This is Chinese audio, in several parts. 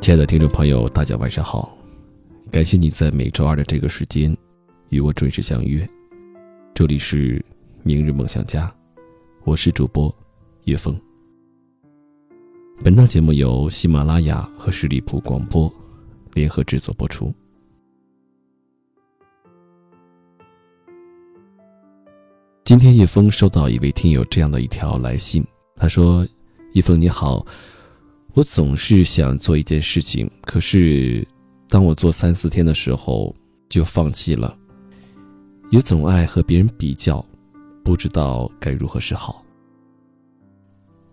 亲爱的听众朋友，大家晚上好！感谢你在每周二的这个时间与我准时相约。这里是明日梦想家，我是主播叶枫。本档节目由喜马拉雅和十里铺广播联合制作播出。今天叶枫收到一位听友这样的一条来信，他说：“叶枫你好，我总是想做一件事情，可是当我做三四天的时候就放弃了，也总爱和别人比较，不知道该如何是好。”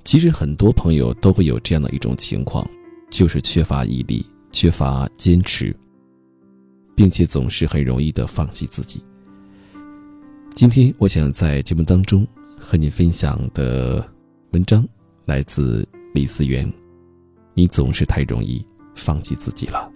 其实很多朋友都会有这样的一种情况，就是缺乏毅力、缺乏坚持，并且总是很容易的放弃自己。今天我想在节目当中和你分享的文章来自李思源，你总是太容易放弃自己了。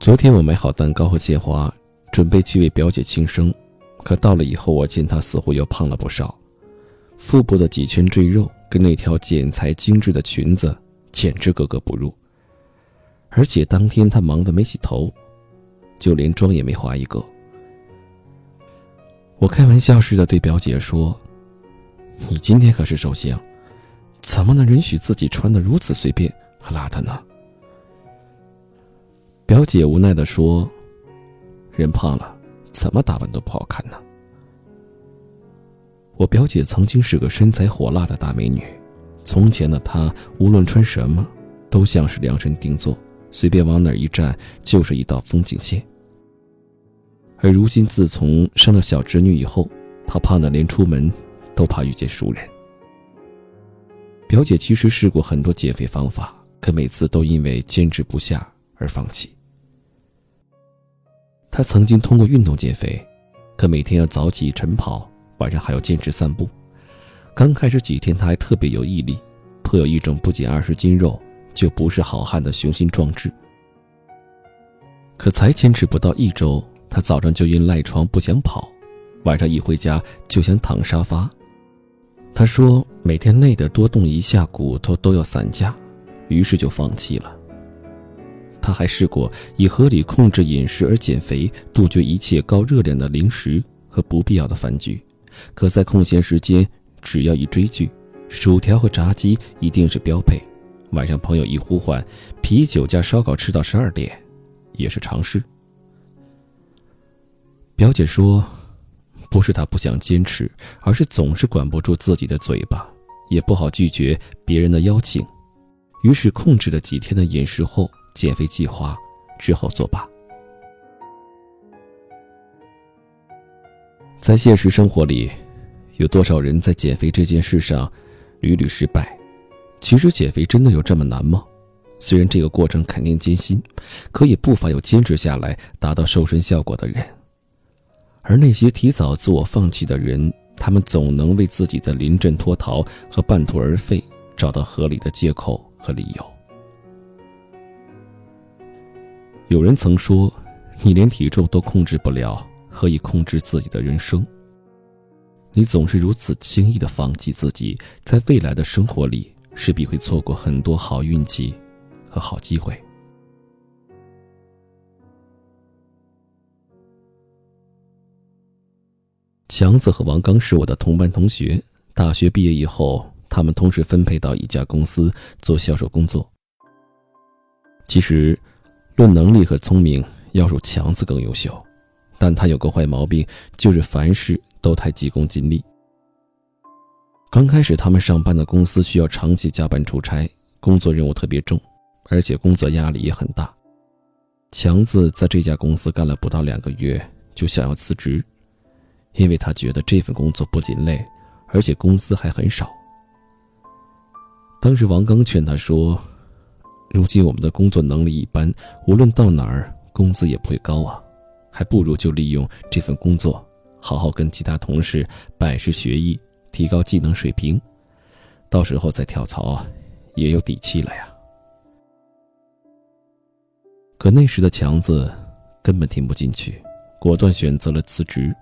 昨天我买好蛋糕和鲜花，准备去为表姐庆生，可到了以后，我见她似乎又胖了不少，腹部的几圈赘肉跟那条剪裁精致的裙子简直格格不入。而且当天她忙得没洗头，就连妆也没化一个。我开玩笑似的对表姐说：“你今天可是寿星，怎么能允许自己穿的如此随便和邋遢呢？”表姐无奈的说：“人胖了，怎么打扮都不好看呢。”我表姐曾经是个身材火辣的大美女，从前的她无论穿什么，都像是量身定做，随便往哪一站就是一道风景线。而如今自从生了小侄女以后，她胖的连出门都怕遇见熟人。表姐其实试过很多减肥方法，可每次都因为坚持不下。而放弃。她曾经通过运动减肥，可每天要早起晨跑，晚上还要坚持散步。刚开始几天，她还特别有毅力，颇有一种不减二十斤肉就不是好汉的雄心壮志。可才坚持不到一周，他早上就因赖床不想跑，晚上一回家就想躺沙发。他说每天累得多动一下骨头都要散架，于是就放弃了。他还试过以合理控制饮食而减肥，杜绝一切高热量的零食和不必要的饭局。可在空闲时间，只要一追剧，薯条和炸鸡一定是标配。晚上朋友一呼唤，啤酒加烧烤吃到十二点，也是常事。表姐说，不是她不想坚持，而是总是管不住自己的嘴巴，也不好拒绝别人的邀请，于是控制了几天的饮食后。减肥计划只好作罢。在现实生活里，有多少人在减肥这件事上屡屡失败？其实减肥真的有这么难吗？虽然这个过程肯定艰辛，可也不乏有坚持下来达到瘦身效果的人。而那些提早自我放弃的人，他们总能为自己的临阵脱逃和半途而废找到合理的借口和理由。有人曾说：“你连体重都控制不了，何以控制自己的人生？”你总是如此轻易的放弃自己，在未来的生活里，势必会错过很多好运气和好机会。强子和王刚是我的同班同学，大学毕业以后，他们同时分配到一家公司做销售工作。其实。论能力和聪明，要数强子更优秀，但他有个坏毛病，就是凡事都太急功近利。刚开始，他们上班的公司需要长期加班出差，工作任务特别重，而且工作压力也很大。强子在这家公司干了不到两个月，就想要辞职，因为他觉得这份工作不仅累，而且工资还很少。当时王刚劝他说。如今我们的工作能力一般，无论到哪儿，工资也不会高啊，还不如就利用这份工作，好好跟其他同事拜师学艺，提高技能水平，到时候再跳槽，也有底气了呀。可那时的强子根本听不进去，果断选择了辞职。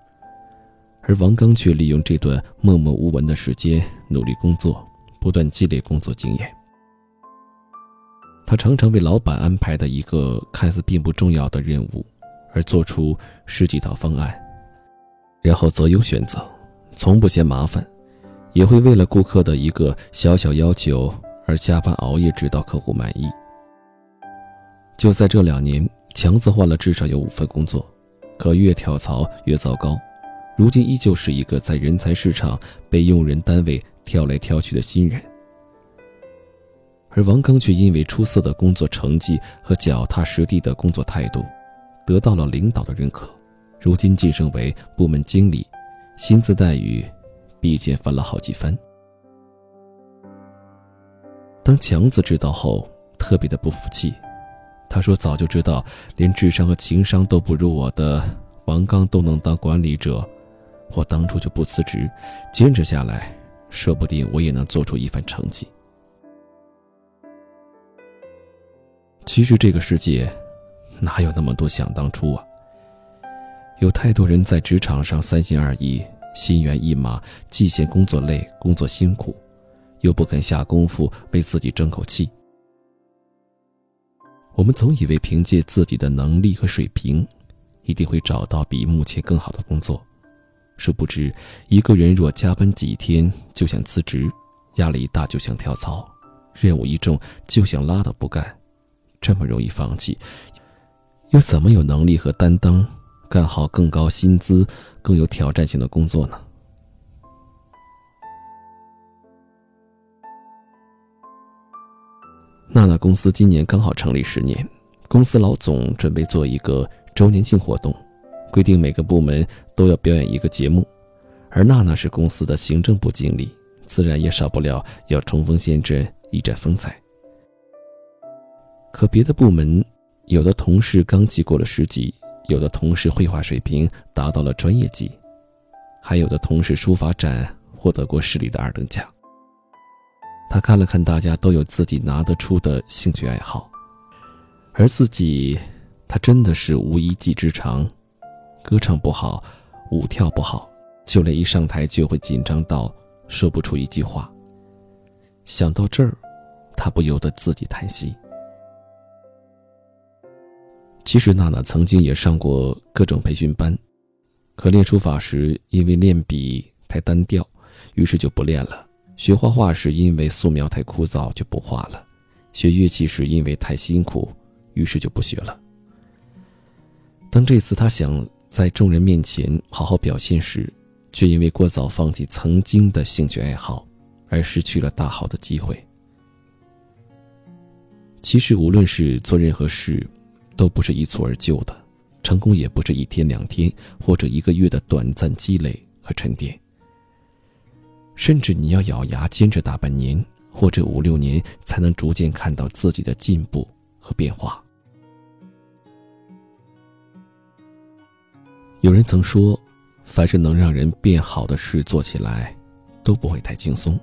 而王刚却利用这段默默无闻的时间，努力工作，不断积累工作经验。他常常为老板安排的一个看似并不重要的任务，而做出十几套方案，然后择优选择，从不嫌麻烦，也会为了顾客的一个小小要求而加班熬夜，直到客户满意。就在这两年，强子换了至少有五份工作，可越跳槽越糟糕。如今依旧是一个在人才市场被用人单位挑来挑去的新人，而王刚却因为出色的工作成绩和脚踏实地的工作态度，得到了领导的认可，如今晋升为部门经理，薪资待遇比以前翻了好几番。当强子知道后，特别的不服气，他说：“早就知道，连智商和情商都不如我的王刚都能当管理者。”我当初就不辞职，坚持下来，说不定我也能做出一番成绩。其实这个世界，哪有那么多想当初啊？有太多人在职场上三心二意、心猿意马，既嫌工作累、工作辛苦，又不肯下功夫为自己争口气。我们总以为凭借自己的能力和水平，一定会找到比目前更好的工作。殊不知，一个人若加班几天就想辞职，压力大就想跳槽，任务一重就想拉倒不干，这么容易放弃，又怎么有能力和担当干好更高薪资、更有挑战性的工作呢？娜娜公司今年刚好成立十年，公司老总准备做一个周年庆活动。规定每个部门都要表演一个节目，而娜娜是公司的行政部经理，自然也少不了要冲锋陷阵、一展风采。可别的部门，有的同事刚级过了十级，有的同事绘画水平达到了专业级，还有的同事书法展获得过市里的二等奖。他看了看大家都有自己拿得出的兴趣爱好，而自己，他真的是无一技之长。歌唱不好，舞跳不好，就连一上台就会紧张到说不出一句话。想到这儿，他不由得自己叹息。其实娜娜曾经也上过各种培训班，可练书法时因为练笔太单调，于是就不练了；学画画时因为素描太枯燥，就不画了；学乐器时因为太辛苦，于是就不学了。当这次他想。在众人面前好好表现时，却因为过早放弃曾经的兴趣爱好，而失去了大好的机会。其实，无论是做任何事，都不是一蹴而就的，成功也不是一天两天或者一个月的短暂积累和沉淀。甚至你要咬牙坚持大半年或者五六年，才能逐渐看到自己的进步和变化。有人曾说，凡是能让人变好的事做起来，都不会太轻松。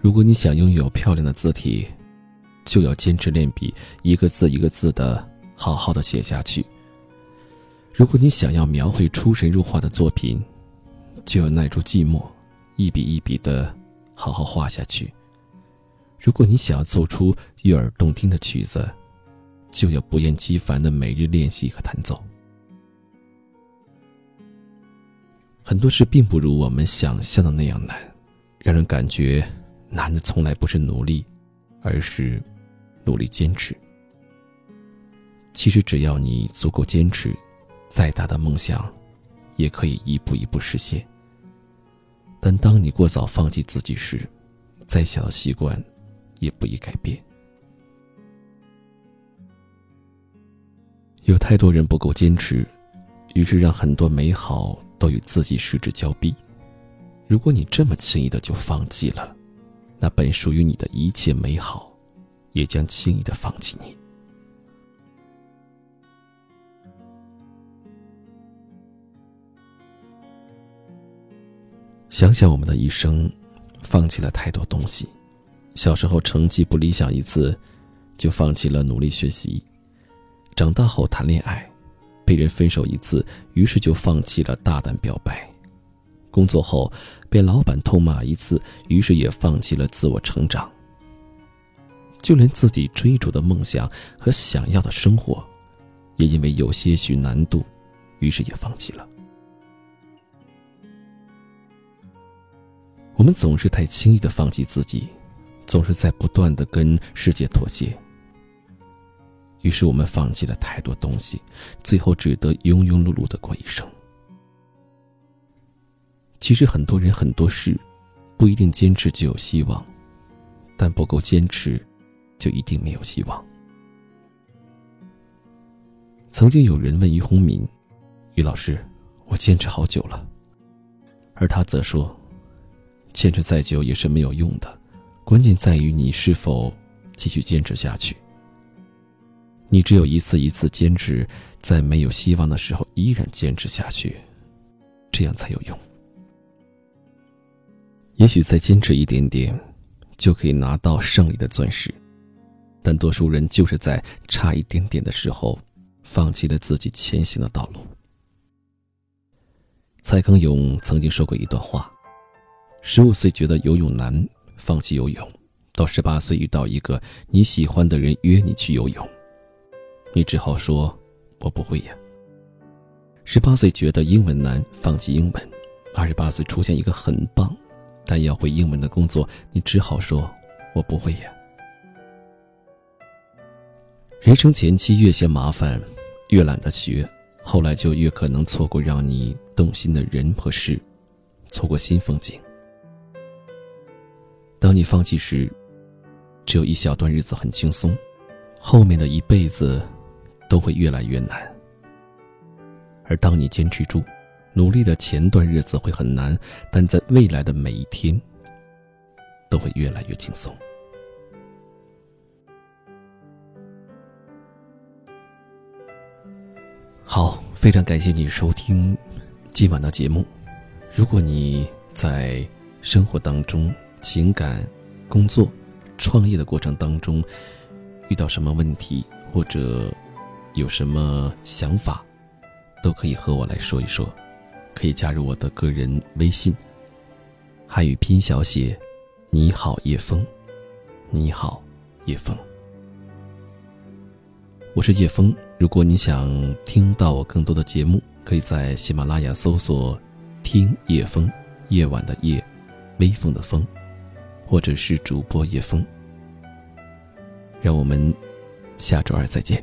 如果你想拥有漂亮的字体，就要坚持练笔，一个字一个字的好好的写下去。如果你想要描绘出神入化的作品，就要耐住寂寞，一笔一笔的好好画下去。如果你想要奏出悦耳动听的曲子，就要不厌其烦的每日练习和弹奏。很多事并不如我们想象的那样难，让人感觉难的从来不是努力，而是努力坚持。其实只要你足够坚持，再大的梦想也可以一步一步实现。但当你过早放弃自己时，再小的习惯也不易改变。有太多人不够坚持，于是让很多美好。都与自己失之交臂。如果你这么轻易的就放弃了，那本属于你的一切美好，也将轻易的放弃你。想想我们的一生，放弃了太多东西。小时候成绩不理想一次，就放弃了努力学习；长大后谈恋爱，被人分手一次，于是就放弃了大胆表白；工作后被老板痛骂一次，于是也放弃了自我成长。就连自己追逐的梦想和想要的生活，也因为有些许难度，于是也放弃了。我们总是太轻易的放弃自己，总是在不断的跟世界妥协。于是我们放弃了太多东西，最后只得庸庸碌碌的过一生。其实很多人很多事，不一定坚持就有希望，但不够坚持，就一定没有希望。曾经有人问于洪敏：“于老师，我坚持好久了。”而他则说：“坚持再久也是没有用的，关键在于你是否继续坚持下去。”你只有一次一次坚持，在没有希望的时候依然坚持下去，这样才有用。也许再坚持一点点，就可以拿到胜利的钻石，但多数人就是在差一点点的时候，放弃了自己前行的道路。蔡康永曾经说过一段话：十五岁觉得游泳难，放弃游泳；到十八岁遇到一个你喜欢的人约你去游泳。你只好说：“我不会呀。”十八岁觉得英文难，放弃英文；二十八岁出现一个很棒，但要会英文的工作，你只好说：“我不会呀。”人生前期越嫌麻烦，越懒得学，后来就越可能错过让你动心的人和事，错过新风景。当你放弃时，只有一小段日子很轻松，后面的一辈子。都会越来越难，而当你坚持住，努力的前段日子会很难，但在未来的每一天，都会越来越轻松。好，非常感谢你收听今晚的节目。如果你在生活当中、情感、工作、创业的过程当中遇到什么问题，或者……有什么想法，都可以和我来说一说，可以加入我的个人微信。汉语拼小写，你好叶枫，你好叶枫，我是叶枫。如果你想听到我更多的节目，可以在喜马拉雅搜索“听夜风”，夜晚的夜，微风的风，或者是主播夜风。让我们下周二再见。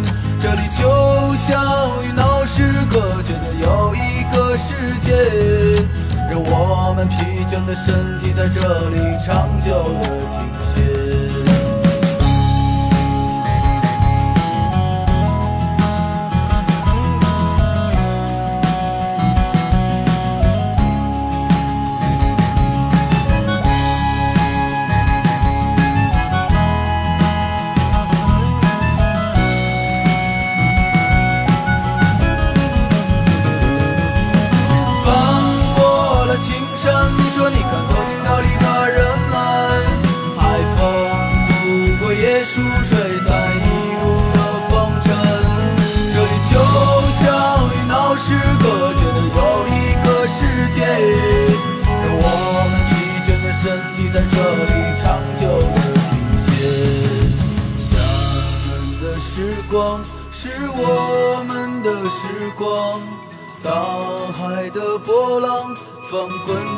这里就像与闹市隔绝的又一个世界，让我们疲倦的身体在这里长久的停歇。